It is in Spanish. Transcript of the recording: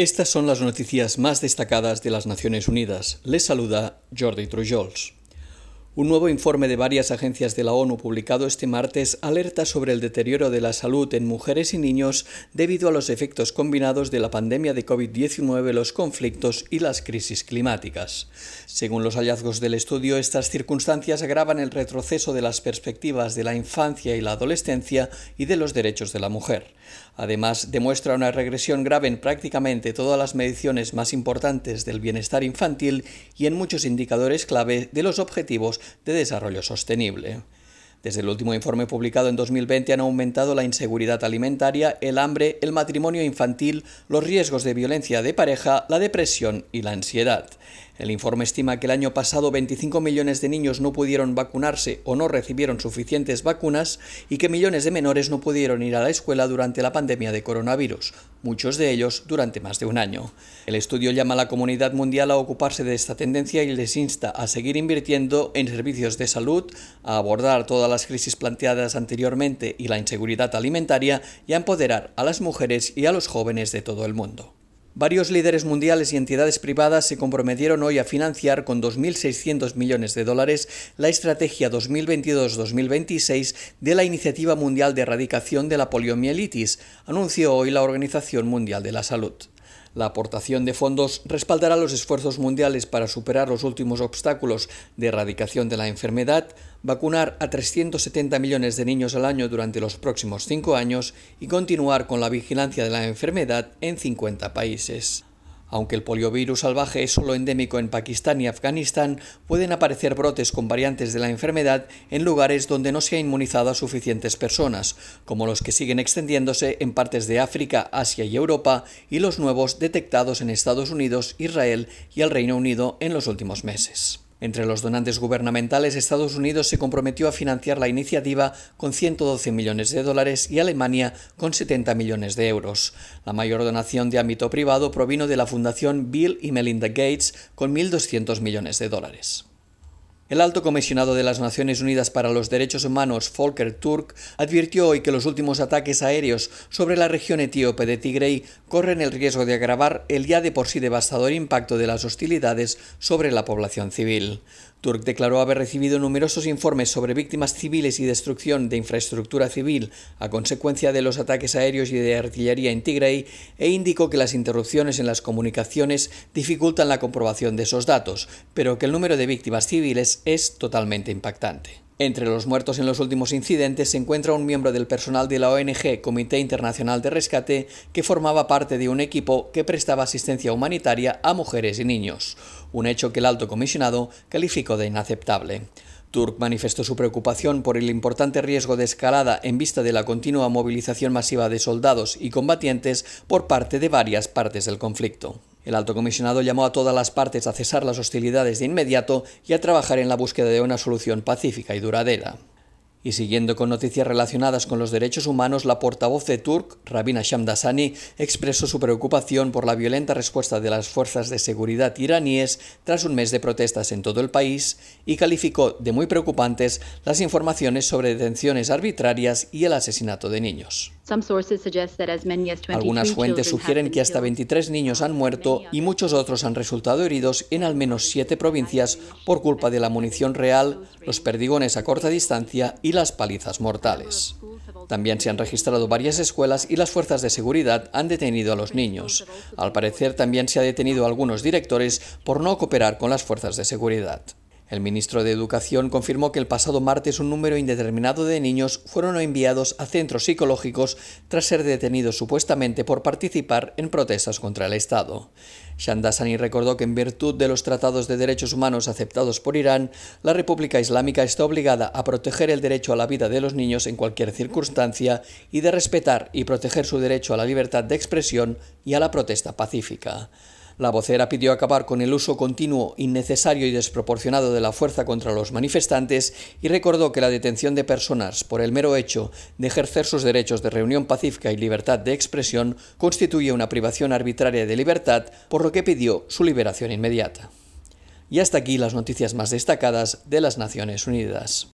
Estas son las noticias más destacadas de las Naciones Unidas. Les saluda Jordi Trujols. Un nuevo informe de varias agencias de la ONU publicado este martes alerta sobre el deterioro de la salud en mujeres y niños debido a los efectos combinados de la pandemia de COVID-19, los conflictos y las crisis climáticas. Según los hallazgos del estudio, estas circunstancias agravan el retroceso de las perspectivas de la infancia y la adolescencia y de los derechos de la mujer. Además, demuestra una regresión grave en prácticamente todas las mediciones más importantes del bienestar infantil y en muchos indicadores clave de los objetivos de desarrollo sostenible. Desde el último informe publicado en 2020 han aumentado la inseguridad alimentaria, el hambre, el matrimonio infantil, los riesgos de violencia de pareja, la depresión y la ansiedad. El informe estima que el año pasado 25 millones de niños no pudieron vacunarse o no recibieron suficientes vacunas y que millones de menores no pudieron ir a la escuela durante la pandemia de coronavirus, muchos de ellos durante más de un año. El estudio llama a la comunidad mundial a ocuparse de esta tendencia y les insta a seguir invirtiendo en servicios de salud, a abordar todas las crisis planteadas anteriormente y la inseguridad alimentaria y a empoderar a las mujeres y a los jóvenes de todo el mundo. Varios líderes mundiales y entidades privadas se comprometieron hoy a financiar con 2.600 millones de dólares la estrategia 2022-2026 de la Iniciativa Mundial de Erradicación de la Poliomielitis, anunció hoy la Organización Mundial de la Salud. La aportación de fondos respaldará los esfuerzos mundiales para superar los últimos obstáculos de erradicación de la enfermedad, vacunar a 370 millones de niños al año durante los próximos cinco años y continuar con la vigilancia de la enfermedad en 50 países. Aunque el poliovirus salvaje es solo endémico en Pakistán y Afganistán, pueden aparecer brotes con variantes de la enfermedad en lugares donde no se ha inmunizado a suficientes personas, como los que siguen extendiéndose en partes de África, Asia y Europa, y los nuevos detectados en Estados Unidos, Israel y el Reino Unido en los últimos meses. Entre los donantes gubernamentales, Estados Unidos se comprometió a financiar la iniciativa con 112 millones de dólares y Alemania con 70 millones de euros. La mayor donación de ámbito privado provino de la Fundación Bill y Melinda Gates con 1.200 millones de dólares. El alto comisionado de las Naciones Unidas para los Derechos Humanos, Volker Turk, advirtió hoy que los últimos ataques aéreos sobre la región etíope de Tigray corren el riesgo de agravar el ya de por sí devastador impacto de las hostilidades sobre la población civil. Turk declaró haber recibido numerosos informes sobre víctimas civiles y destrucción de infraestructura civil a consecuencia de los ataques aéreos y de artillería en Tigray e indicó que las interrupciones en las comunicaciones dificultan la comprobación de esos datos, pero que el número de víctimas civiles es totalmente impactante. Entre los muertos en los últimos incidentes se encuentra un miembro del personal de la ONG Comité Internacional de Rescate que formaba parte de un equipo que prestaba asistencia humanitaria a mujeres y niños, un hecho que el alto comisionado calificó de inaceptable. Turk manifestó su preocupación por el importante riesgo de escalada en vista de la continua movilización masiva de soldados y combatientes por parte de varias partes del conflicto. El alto comisionado llamó a todas las partes a cesar las hostilidades de inmediato y a trabajar en la búsqueda de una solución pacífica y duradera. Y siguiendo con noticias relacionadas con los derechos humanos, la portavoz de Turk, Rabina Shamdasani, expresó su preocupación por la violenta respuesta de las fuerzas de seguridad iraníes tras un mes de protestas en todo el país y calificó de muy preocupantes las informaciones sobre detenciones arbitrarias y el asesinato de niños. Algunas fuentes sugieren que hasta 23 niños han muerto y muchos otros han resultado heridos en al menos siete provincias por culpa de la munición real, los perdigones a corta distancia y las palizas mortales. También se han registrado varias escuelas y las fuerzas de seguridad han detenido a los niños. Al parecer también se ha detenido a algunos directores por no cooperar con las fuerzas de seguridad. El ministro de Educación confirmó que el pasado martes un número indeterminado de niños fueron enviados a centros psicológicos tras ser detenidos supuestamente por participar en protestas contra el Estado. Shandasani recordó que en virtud de los tratados de derechos humanos aceptados por Irán, la República Islámica está obligada a proteger el derecho a la vida de los niños en cualquier circunstancia y de respetar y proteger su derecho a la libertad de expresión y a la protesta pacífica. La vocera pidió acabar con el uso continuo, innecesario y desproporcionado de la fuerza contra los manifestantes y recordó que la detención de personas por el mero hecho de ejercer sus derechos de reunión pacífica y libertad de expresión constituye una privación arbitraria de libertad, por lo que pidió su liberación inmediata. Y hasta aquí las noticias más destacadas de las Naciones Unidas.